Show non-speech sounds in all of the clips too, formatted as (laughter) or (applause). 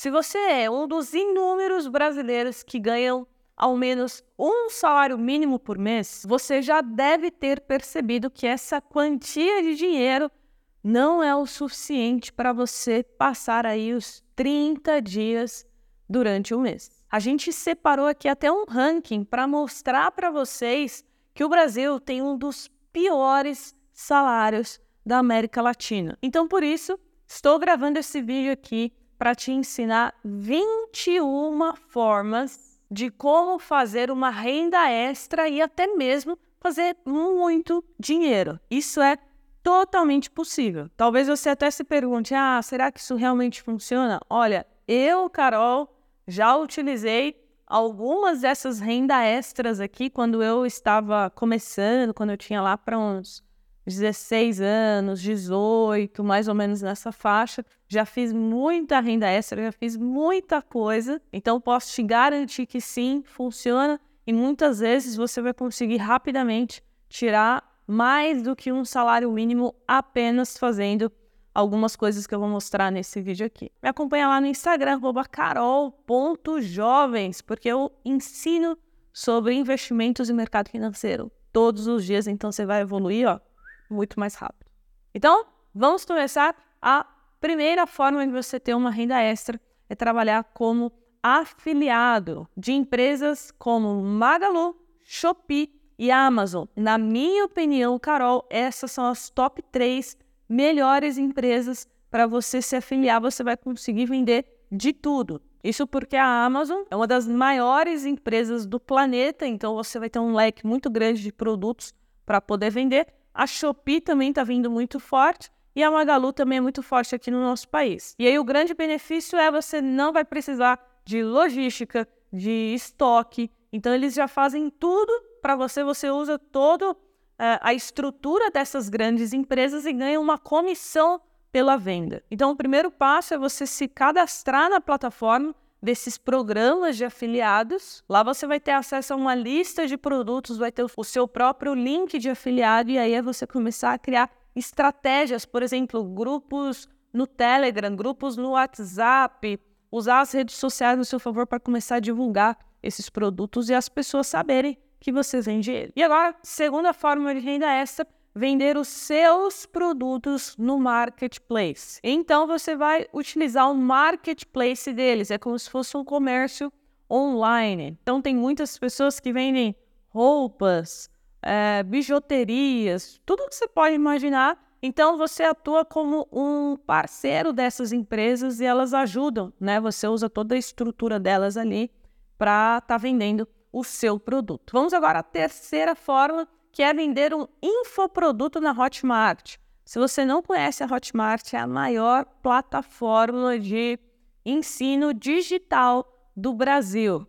Se você é um dos inúmeros brasileiros que ganham ao menos um salário mínimo por mês, você já deve ter percebido que essa quantia de dinheiro não é o suficiente para você passar aí os 30 dias durante o mês. A gente separou aqui até um ranking para mostrar para vocês que o Brasil tem um dos piores salários da América Latina. Então, por isso, estou gravando esse vídeo aqui para te ensinar 21 formas de como fazer uma renda extra e até mesmo fazer muito dinheiro. Isso é totalmente possível. Talvez você até se pergunte: ah, será que isso realmente funciona? Olha, eu, Carol, já utilizei algumas dessas renda extras aqui quando eu estava começando, quando eu tinha lá para uns 16 anos, 18, mais ou menos nessa faixa. Já fiz muita renda extra, já fiz muita coisa. Então posso te garantir que sim, funciona e muitas vezes você vai conseguir rapidamente tirar mais do que um salário mínimo apenas fazendo algumas coisas que eu vou mostrar nesse vídeo aqui. Me acompanha lá no Instagram, carol.jovens, porque eu ensino sobre investimentos e mercado financeiro todos os dias, então você vai evoluir ó, muito mais rápido. Então, vamos começar. A primeira forma de você ter uma renda extra é trabalhar como afiliado de empresas como Magalu, Shopee e Amazon. Na minha opinião, Carol, essas são as top 3 melhores empresas para você se afiliar. Você vai conseguir vender de tudo. Isso porque a Amazon é uma das maiores empresas do planeta, então você vai ter um leque muito grande de produtos para poder vender. A Shopee também está vindo muito forte e a Magalu também é muito forte aqui no nosso país. E aí o grande benefício é você não vai precisar de logística, de estoque. Então eles já fazem tudo para você, você usa toda uh, a estrutura dessas grandes empresas e ganha uma comissão pela venda. Então, o primeiro passo é você se cadastrar na plataforma desses programas de afiliados. Lá você vai ter acesso a uma lista de produtos, vai ter o seu próprio link de afiliado e aí é você começar a criar estratégias, por exemplo, grupos no Telegram, grupos no WhatsApp, usar as redes sociais no seu favor para começar a divulgar esses produtos e as pessoas saberem que você vende ele. E agora, segunda forma de renda extra, vender os seus produtos no marketplace. Então você vai utilizar o marketplace deles, é como se fosse um comércio online. Então tem muitas pessoas que vendem roupas, é, bijuterias, tudo que você pode imaginar. Então você atua como um parceiro dessas empresas e elas ajudam, né? Você usa toda a estrutura delas ali para estar tá vendendo o seu produto. Vamos agora à terceira forma, que é vender um infoproduto na Hotmart. Se você não conhece a Hotmart, é a maior plataforma de ensino digital do Brasil.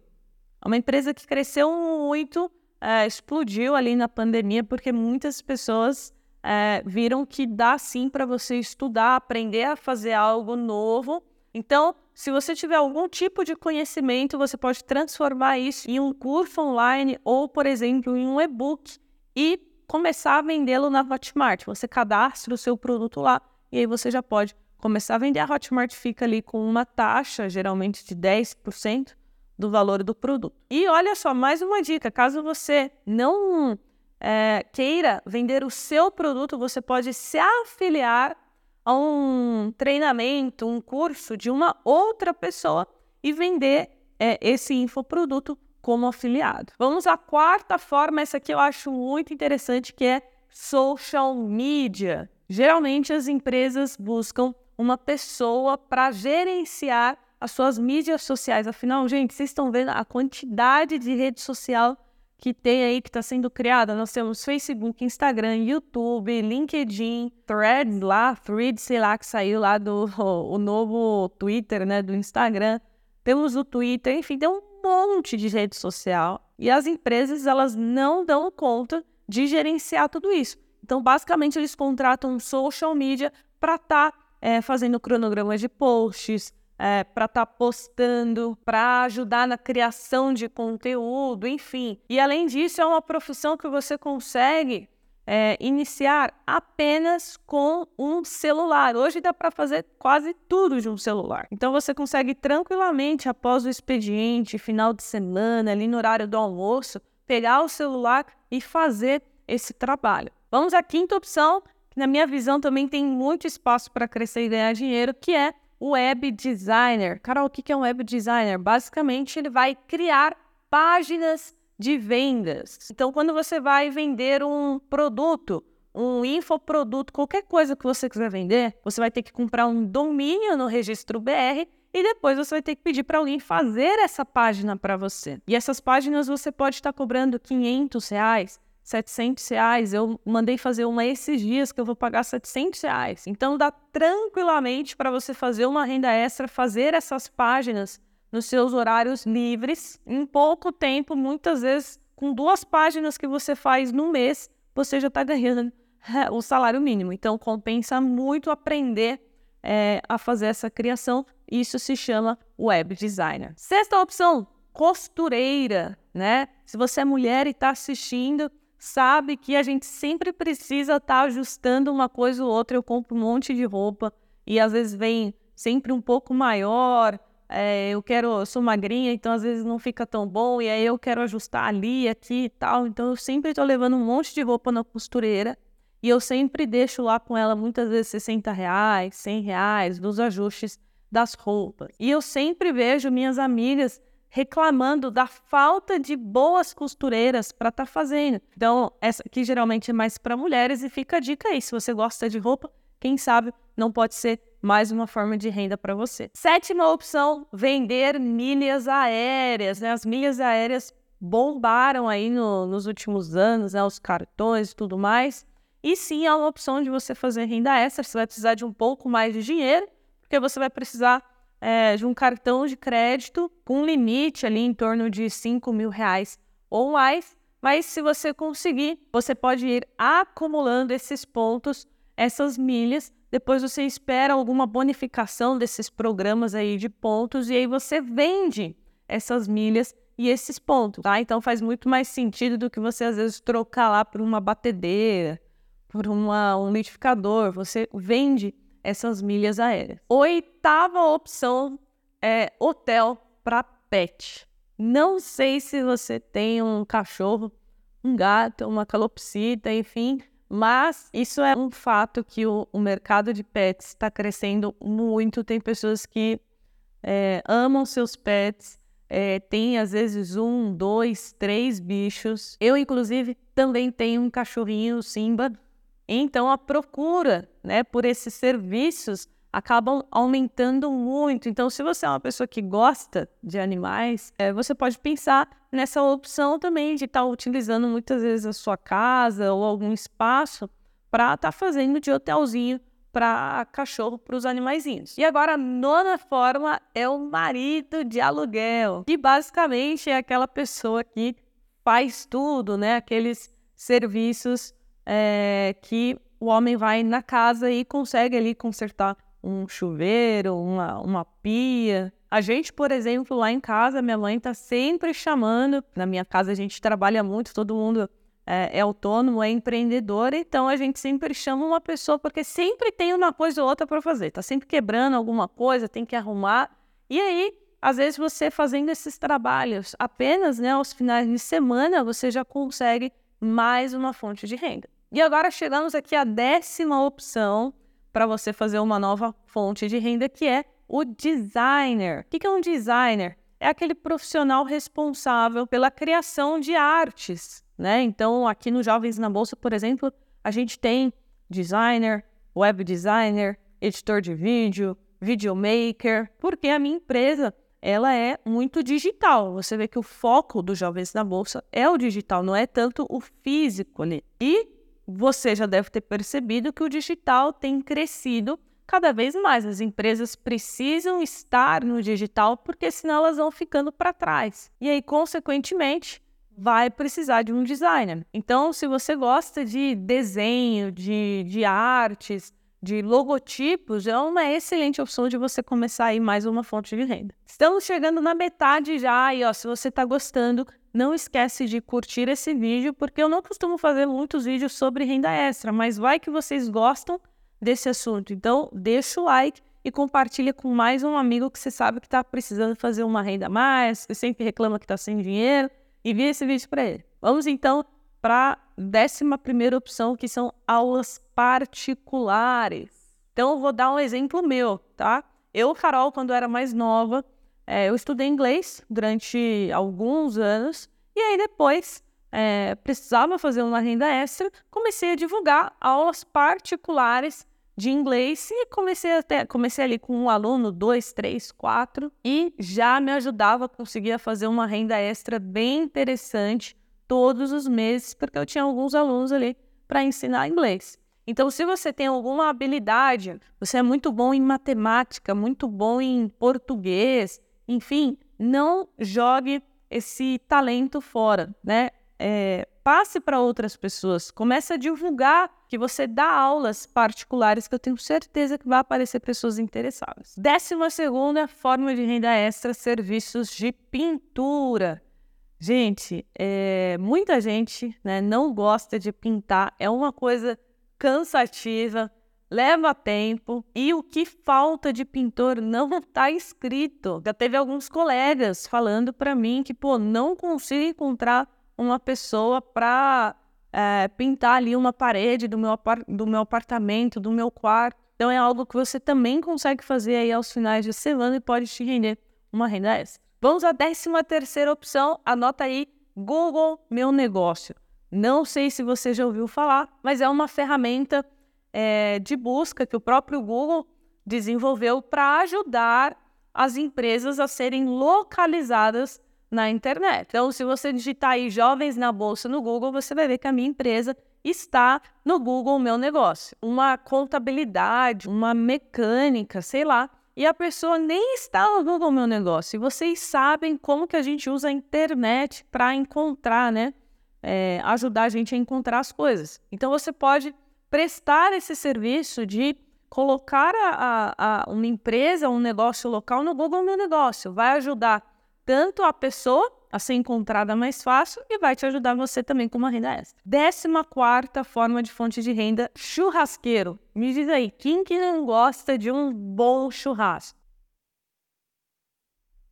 É uma empresa que cresceu muito, é, explodiu ali na pandemia, porque muitas pessoas é, viram que dá sim para você estudar, aprender a fazer algo novo. Então, se você tiver algum tipo de conhecimento, você pode transformar isso em um curso online ou, por exemplo, em um e-book e começar a vendê-lo na Hotmart. Você cadastra o seu produto lá e aí você já pode começar a vender. A Hotmart fica ali com uma taxa, geralmente de 10% do valor do produto. E olha só, mais uma dica: caso você não é, queira vender o seu produto, você pode se afiliar a um treinamento, um curso de uma outra pessoa e vender é, esse infoproduto como afiliado. Vamos à quarta forma, essa aqui eu acho muito interessante, que é social media. Geralmente as empresas buscam uma pessoa para gerenciar as suas mídias sociais. Afinal, gente, vocês estão vendo a quantidade de rede social que tem aí, que está sendo criada. Nós temos Facebook, Instagram, YouTube, LinkedIn, Thread lá, Thread, sei lá, que saiu lá do (laughs) o, novo Twitter, né, do Instagram. Temos o Twitter, enfim, tem um monte de rede social. E as empresas, elas não dão conta de gerenciar tudo isso. Então, basicamente, eles contratam social media para estar tá, é, fazendo cronogramas de posts, é, para estar tá postando, para ajudar na criação de conteúdo, enfim. E além disso, é uma profissão que você consegue é, iniciar apenas com um celular. Hoje dá para fazer quase tudo de um celular. Então você consegue tranquilamente, após o expediente, final de semana, ali no horário do almoço, pegar o celular e fazer esse trabalho. Vamos à quinta opção, que na minha visão também tem muito espaço para crescer e ganhar dinheiro, que é web designer. Carol, o que é um web designer? Basicamente, ele vai criar páginas de vendas. Então, quando você vai vender um produto, um infoproduto, qualquer coisa que você quiser vender, você vai ter que comprar um domínio no registro BR e depois você vai ter que pedir para alguém fazer essa página para você. E essas páginas você pode estar cobrando 500 reais, 700 reais. Eu mandei fazer uma esses dias que eu vou pagar 700 reais. Então dá tranquilamente para você fazer uma renda extra, fazer essas páginas nos seus horários livres, em pouco tempo, muitas vezes com duas páginas que você faz no mês, você já está ganhando é, o salário mínimo. Então, compensa muito aprender é, a fazer essa criação. Isso se chama web designer. Sexta opção, costureira, né? Se você é mulher e está assistindo, sabe que a gente sempre precisa estar tá ajustando uma coisa ou outra. Eu compro um monte de roupa e às vezes vem sempre um pouco maior, é, eu quero, eu sou magrinha, então às vezes não fica tão bom, e aí eu quero ajustar ali, aqui e tal. Então eu sempre estou levando um monte de roupa na costureira e eu sempre deixo lá com ela muitas vezes 60 reais, 100 reais dos ajustes das roupas. E eu sempre vejo minhas amigas reclamando da falta de boas costureiras para estar tá fazendo. Então, essa aqui geralmente é mais para mulheres e fica a dica aí, se você gosta de roupa, quem sabe não pode ser mais uma forma de renda para você. Sétima opção, vender milhas aéreas. Né? As milhas aéreas bombaram aí no, nos últimos anos, né? os cartões e tudo mais. E sim, é uma opção de você fazer renda extra. Você vai precisar de um pouco mais de dinheiro, porque você vai precisar é, de um cartão de crédito com limite ali em torno de 5 mil reais ou mais. Mas se você conseguir, você pode ir acumulando esses pontos, essas milhas, depois você espera alguma bonificação desses programas aí de pontos e aí você vende essas milhas e esses pontos, tá? Então faz muito mais sentido do que você às vezes trocar lá por uma batedeira, por uma, um liquidificador. Você vende essas milhas aéreas. Oitava opção é hotel para pet. Não sei se você tem um cachorro, um gato, uma calopsita, enfim, mas isso é um fato que o, o mercado de pets está crescendo muito. Tem pessoas que é, amam seus pets, é, tem às vezes um, dois, três bichos. Eu, inclusive, também tenho um cachorrinho, Simba. Então, a procura né, por esses serviços acabam aumentando muito. Então, se você é uma pessoa que gosta de animais, é, você pode pensar nessa opção também de estar tá utilizando muitas vezes a sua casa ou algum espaço para estar tá fazendo de hotelzinho para cachorro, para os animaizinhos. E agora a nona forma é o marido de aluguel, que basicamente é aquela pessoa que faz tudo, né? Aqueles serviços é, que o homem vai na casa e consegue ali consertar um chuveiro, uma, uma pia. A gente, por exemplo, lá em casa, minha mãe está sempre chamando. Na minha casa a gente trabalha muito, todo mundo é, é, autônomo, é empreendedor, então a gente sempre chama uma pessoa porque sempre tem uma coisa ou outra para fazer. Tá sempre quebrando alguma coisa, tem que arrumar. E aí, às vezes você fazendo esses trabalhos apenas, né, aos finais de semana, você já consegue mais uma fonte de renda. E agora chegamos aqui à décima opção, para você fazer uma nova fonte de renda, que é o designer. O que é um designer? É aquele profissional responsável pela criação de artes, né? Então, aqui no Jovens na Bolsa, por exemplo, a gente tem designer, web designer, editor de vídeo, videomaker, porque a minha empresa ela é muito digital. Você vê que o foco dos Jovens na Bolsa é o digital, não é tanto o físico ali. E você já deve ter percebido que o digital tem crescido cada vez mais. As empresas precisam estar no digital porque senão elas vão ficando para trás. E aí, consequentemente, vai precisar de um designer. Então, se você gosta de desenho, de, de artes, de logotipos é uma excelente opção de você começar aí mais uma fonte de renda. Estamos chegando na metade já e ó, se você está gostando, não esquece de curtir esse vídeo, porque eu não costumo fazer muitos vídeos sobre renda extra, mas vai que vocês gostam desse assunto. Então, deixa o like e compartilha com mais um amigo que você sabe que está precisando fazer uma renda a mais, que sempre reclama que está sem dinheiro, envia esse vídeo para ele. Vamos então para a décima primeira opção, que são aulas particulares. Então, eu vou dar um exemplo meu, tá? Eu, Carol, quando era mais nova, é, eu estudei inglês durante alguns anos, e aí depois é, precisava fazer uma renda extra, comecei a divulgar aulas particulares de inglês e comecei até comecei ali com um aluno, dois, três, quatro, e já me ajudava a conseguir fazer uma renda extra bem interessante todos os meses, porque eu tinha alguns alunos ali para ensinar inglês. Então, se você tem alguma habilidade, você é muito bom em matemática, muito bom em português, enfim, não jogue esse talento fora, né? É, passe para outras pessoas, comece a divulgar que você dá aulas particulares que eu tenho certeza que vai aparecer pessoas interessadas. Décima segunda forma de renda extra, serviços de pintura. Gente, é, muita gente né, não gosta de pintar, é uma coisa cansativa, leva tempo e o que falta de pintor não está escrito. Já teve alguns colegas falando para mim que, pô, não consigo encontrar uma pessoa para é, pintar ali uma parede do meu, do meu apartamento, do meu quarto. Então é algo que você também consegue fazer aí aos finais de semana e pode te render uma renda extra. Vamos à décima terceira opção, anota aí, Google Meu Negócio. Não sei se você já ouviu falar, mas é uma ferramenta é, de busca que o próprio Google desenvolveu para ajudar as empresas a serem localizadas na internet. Então, se você digitar aí jovens na bolsa no Google, você vai ver que a minha empresa está no Google Meu Negócio. Uma contabilidade, uma mecânica, sei lá, e a pessoa nem está no Google Meu Negócio. E vocês sabem como que a gente usa a internet para encontrar, né? É, ajudar a gente a encontrar as coisas. Então você pode prestar esse serviço de colocar a, a, a uma empresa, um negócio local no Google Meu Negócio. Vai ajudar tanto a pessoa a ser encontrada mais fácil e vai te ajudar você também com uma renda extra. Décima quarta forma de fonte de renda, churrasqueiro. Me diz aí, quem que não gosta de um bom churrasco?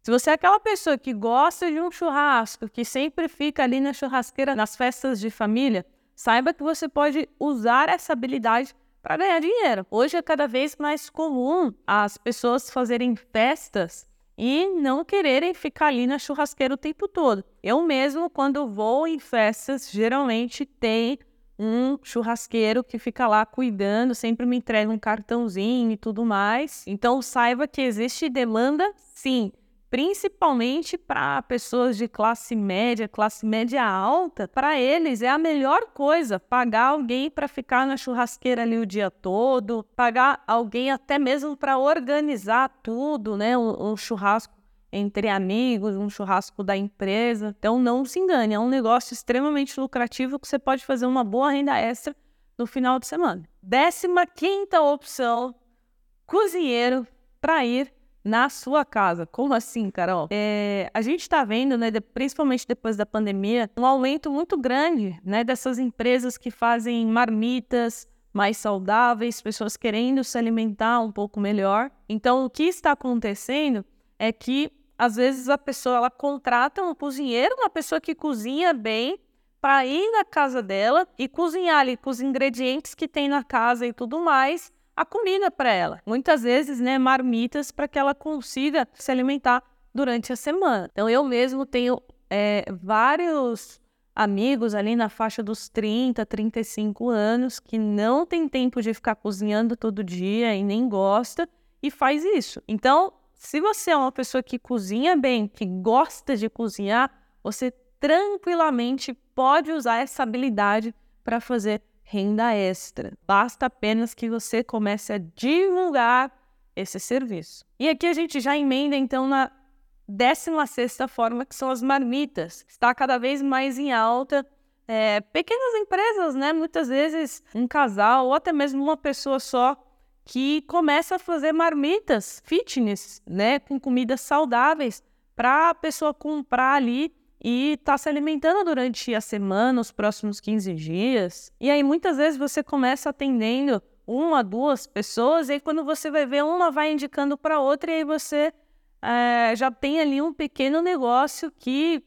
Se você é aquela pessoa que gosta de um churrasco, que sempre fica ali na churrasqueira nas festas de família, saiba que você pode usar essa habilidade para ganhar dinheiro. Hoje é cada vez mais comum as pessoas fazerem festas e não quererem ficar ali na churrasqueira o tempo todo. Eu mesmo, quando vou em festas, geralmente tem um churrasqueiro que fica lá cuidando, sempre me entrega um cartãozinho e tudo mais. Então saiba que existe demanda, sim principalmente para pessoas de classe média, classe média alta, para eles é a melhor coisa pagar alguém para ficar na churrasqueira ali o dia todo, pagar alguém até mesmo para organizar tudo, né? Um, churrasco entre amigos, um churrasco da empresa. Então não se engane, é um negócio extremamente lucrativo que você pode fazer uma boa renda extra no final de semana. Décima quinta opção, cozinheiro para ir na sua casa. Como assim, Carol? É, a gente está vendo, né, de, principalmente depois da pandemia, um aumento muito grande né, dessas empresas que fazem marmitas mais saudáveis, pessoas querendo se alimentar um pouco melhor. Então, o que está acontecendo é que às vezes a pessoa ela contrata um cozinheiro, uma pessoa que cozinha bem, para ir na casa dela e cozinhar ali com os ingredientes que tem na casa e tudo mais a comida para ela. Muitas vezes, né, marmitas para que ela consiga se alimentar durante a semana. Então, eu mesmo tenho é, vários amigos ali na faixa dos 30, 35 anos que não tem tempo de ficar cozinhando todo dia e nem gosta e faz isso. Então, se você é uma pessoa que cozinha bem, que gosta de cozinhar, você tranquilamente pode usar essa habilidade para fazer renda extra. Basta apenas que você comece a divulgar esse serviço. E aqui a gente já emenda então na 16 forma, que são as marmitas. Está cada vez mais em alta. É, pequenas empresas, né? Muitas vezes um casal ou até mesmo uma pessoa só que começa a fazer marmitas fitness, né, com comidas saudáveis para a pessoa comprar ali e estar tá se alimentando durante a semana, os próximos 15 dias. E aí muitas vezes você começa atendendo uma, duas pessoas, e aí quando você vai ver, uma vai indicando para outra, e aí você é, já tem ali um pequeno negócio que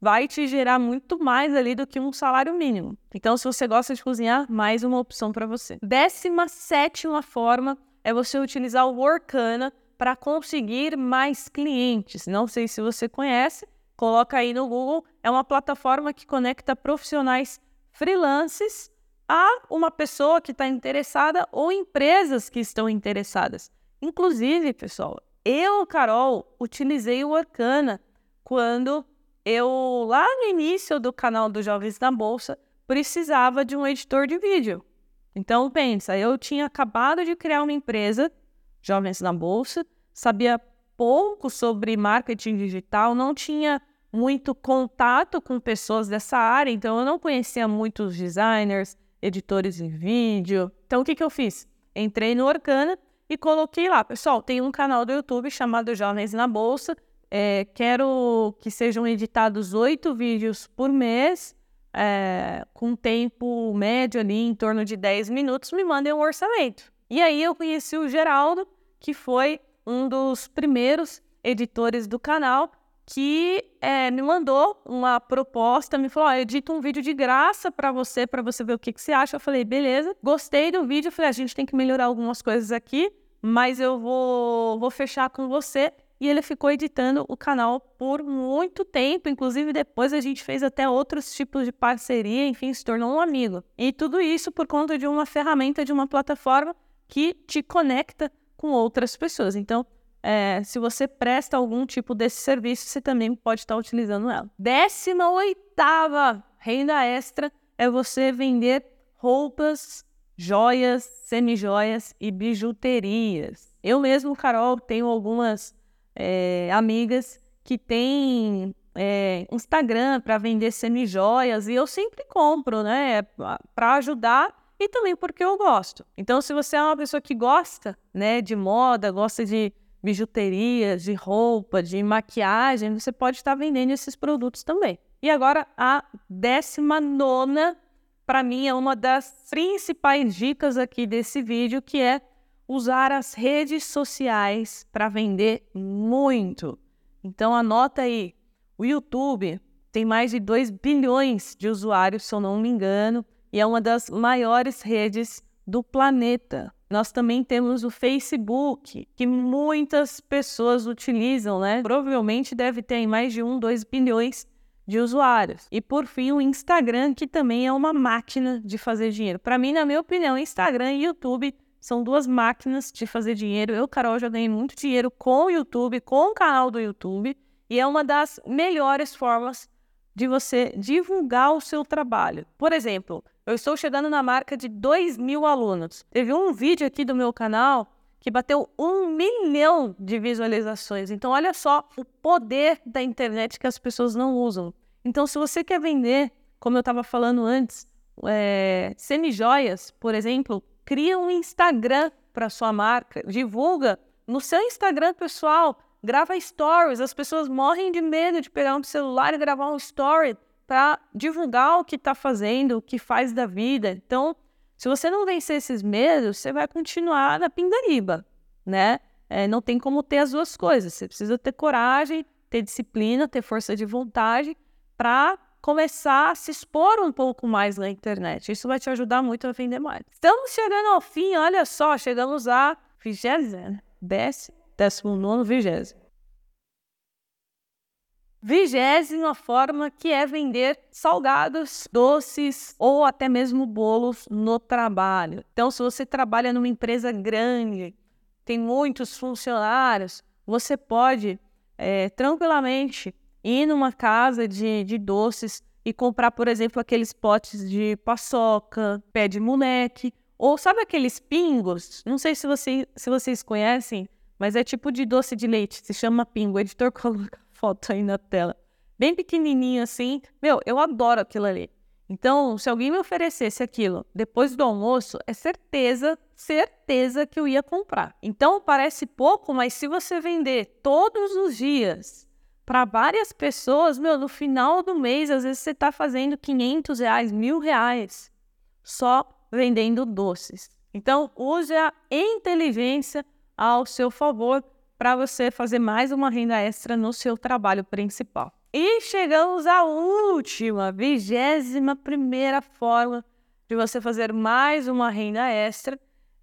vai te gerar muito mais ali do que um salário mínimo. Então, se você gosta de cozinhar, mais uma opção para você. Décima sétima forma é você utilizar o Workana para conseguir mais clientes. Não sei se você conhece, coloca aí no Google. É uma plataforma que conecta profissionais freelances a uma pessoa que está interessada ou empresas que estão interessadas. Inclusive, pessoal, eu, Carol, utilizei o Workana quando eu, lá no início do canal do Jovens na Bolsa, precisava de um editor de vídeo. Então, pensa, eu tinha acabado de criar uma empresa, Jovens na Bolsa, sabia pouco sobre marketing digital, não tinha muito contato com pessoas dessa área, então eu não conhecia muitos designers, editores de vídeo. Então, o que, que eu fiz? Entrei no Orkana e coloquei lá, pessoal, tem um canal do YouTube chamado Jovens na Bolsa, é, quero que sejam editados oito vídeos por mês, é, com tempo médio ali em torno de 10 minutos, me mandem um orçamento. E aí eu conheci o Geraldo, que foi um dos primeiros editores do canal, que é, me mandou uma proposta, me falou: oh, edita um vídeo de graça para você, para você ver o que, que você acha. Eu falei: beleza, gostei do vídeo. Falei: a gente tem que melhorar algumas coisas aqui, mas eu vou, vou fechar com você e ele ficou editando o canal por muito tempo, inclusive depois a gente fez até outros tipos de parceria, enfim, se tornou um amigo. E tudo isso por conta de uma ferramenta, de uma plataforma que te conecta com outras pessoas. Então, é, se você presta algum tipo desse serviço, você também pode estar utilizando ela. Décima oitava renda extra é você vender roupas, joias, semijoias e bijuterias. Eu mesmo, Carol, tenho algumas é, amigas que têm é, Instagram para vender semijoias e eu sempre compro, né? Para ajudar e também porque eu gosto. Então, se você é uma pessoa que gosta, né, de moda, gosta de bijuteria, de roupa, de maquiagem, você pode estar vendendo esses produtos também. E agora a décima nona, para mim é uma das principais dicas aqui desse vídeo, que é usar as redes sociais para vender muito. Então anota aí, o YouTube tem mais de 2 bilhões de usuários, se eu não me engano, e é uma das maiores redes do planeta. Nós também temos o Facebook, que muitas pessoas utilizam, né? Provavelmente deve ter mais de 1, 2 bilhões de usuários. E por fim, o Instagram, que também é uma máquina de fazer dinheiro. Para mim, na minha opinião, Instagram e YouTube são duas máquinas de fazer dinheiro. Eu, Carol, já ganhei muito dinheiro com o YouTube, com o canal do YouTube, e é uma das melhores formas de você divulgar o seu trabalho. Por exemplo, eu estou chegando na marca de 2 mil alunos. Teve um vídeo aqui do meu canal que bateu um milhão de visualizações. Então, olha só o poder da internet que as pessoas não usam. Então, se você quer vender, como eu estava falando antes, é, semijoias, por exemplo, cria um Instagram para sua marca, divulga no seu Instagram pessoal, grava stories. As pessoas morrem de medo de pegar um celular e gravar um story para divulgar o que está fazendo, o que faz da vida. Então, se você não vencer esses medos, você vai continuar na pindariba, né? É, não tem como ter as duas coisas. Você precisa ter coragem, ter disciplina, ter força de vontade para começar a se expor um pouco mais na internet. Isso vai te ajudar muito a vender mais. Estamos chegando ao fim, olha só, chegamos a vigésima, décimo, décimo nono, vigésimo. Vigésima forma que é vender salgados, doces ou até mesmo bolos no trabalho. Então, se você trabalha numa empresa grande, tem muitos funcionários, você pode é, tranquilamente ir numa casa de, de doces e comprar, por exemplo, aqueles potes de paçoca, pé de moleque, ou sabe aqueles pingos? Não sei se, você, se vocês conhecem, mas é tipo de doce de leite, se chama pingo. O editor (laughs) coloca foto aí na tela. Bem pequenininho assim. Meu, eu adoro aquilo ali. Então, se alguém me oferecesse aquilo depois do almoço, é certeza, certeza que eu ia comprar. Então, parece pouco, mas se você vender todos os dias para várias pessoas, meu, no final do mês, às vezes você está fazendo 500 reais, mil reais, só vendendo doces. Então, use a inteligência ao seu favor para você fazer mais uma renda extra no seu trabalho principal. E chegamos à última, vigésima primeira forma de você fazer mais uma renda extra,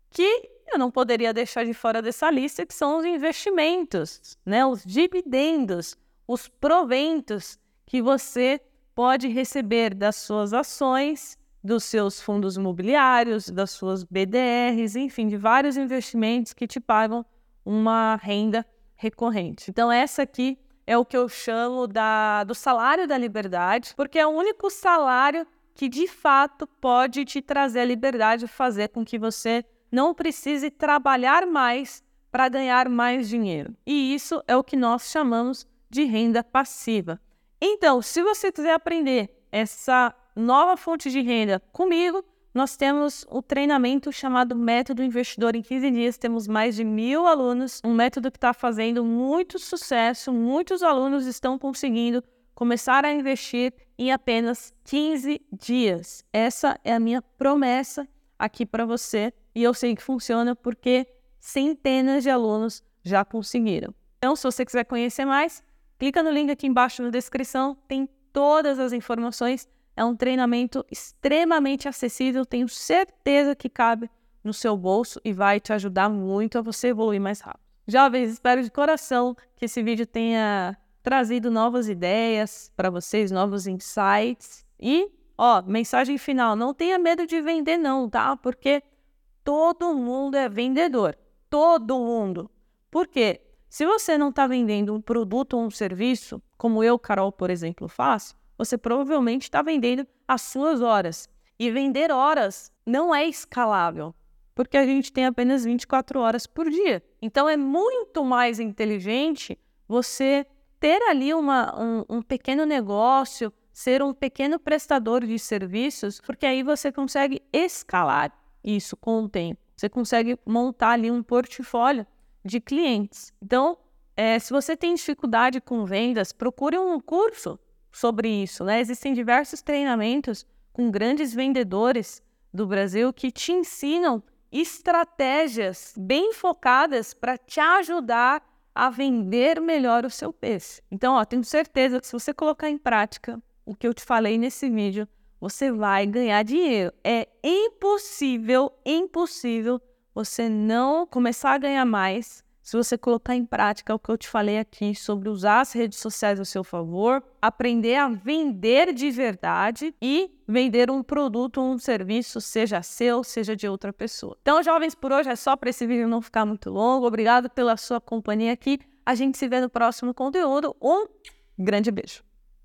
que eu não poderia deixar de fora dessa lista, que são os investimentos, né? Os dividendos, os proventos que você pode receber das suas ações, dos seus fundos imobiliários, das suas BDRs, enfim, de vários investimentos que te pagam uma renda recorrente. Então essa aqui é o que eu chamo da, do salário da liberdade, porque é o único salário que de fato pode te trazer a liberdade, fazer com que você não precise trabalhar mais para ganhar mais dinheiro. E isso é o que nós chamamos de renda passiva. Então, se você quiser aprender essa nova fonte de renda comigo, nós temos o treinamento chamado Método Investidor em 15 dias. Temos mais de mil alunos, um método que está fazendo muito sucesso. Muitos alunos estão conseguindo começar a investir em apenas 15 dias. Essa é a minha promessa aqui para você e eu sei que funciona porque centenas de alunos já conseguiram. Então, se você quiser conhecer mais, clica no link aqui embaixo na descrição, tem todas as informações é um treinamento extremamente acessível, tenho certeza que cabe no seu bolso e vai te ajudar muito a você evoluir mais rápido. Jovens, espero de coração que esse vídeo tenha trazido novas ideias para vocês, novos insights. E, ó, mensagem final: não tenha medo de vender, não, tá? Porque todo mundo é vendedor. Todo mundo. Por quê? Se você não está vendendo um produto ou um serviço, como eu, Carol, por exemplo, faço, você provavelmente está vendendo as suas horas. E vender horas não é escalável, porque a gente tem apenas 24 horas por dia. Então é muito mais inteligente você ter ali uma, um, um pequeno negócio, ser um pequeno prestador de serviços, porque aí você consegue escalar isso com o tempo. Você consegue montar ali um portfólio de clientes. Então, é, se você tem dificuldade com vendas, procure um curso sobre isso. Né? Existem diversos treinamentos com grandes vendedores do Brasil que te ensinam estratégias bem focadas para te ajudar a vender melhor o seu peixe. Então, ó, tenho certeza que se você colocar em prática o que eu te falei nesse vídeo, você vai ganhar dinheiro. É impossível, impossível você não começar a ganhar mais se você colocar em prática o que eu te falei aqui sobre usar as redes sociais a seu favor, aprender a vender de verdade e vender um produto ou um serviço, seja seu, seja de outra pessoa. Então, jovens, por hoje é só para esse vídeo não ficar muito longo. Obrigado pela sua companhia aqui. A gente se vê no próximo conteúdo. Um grande beijo.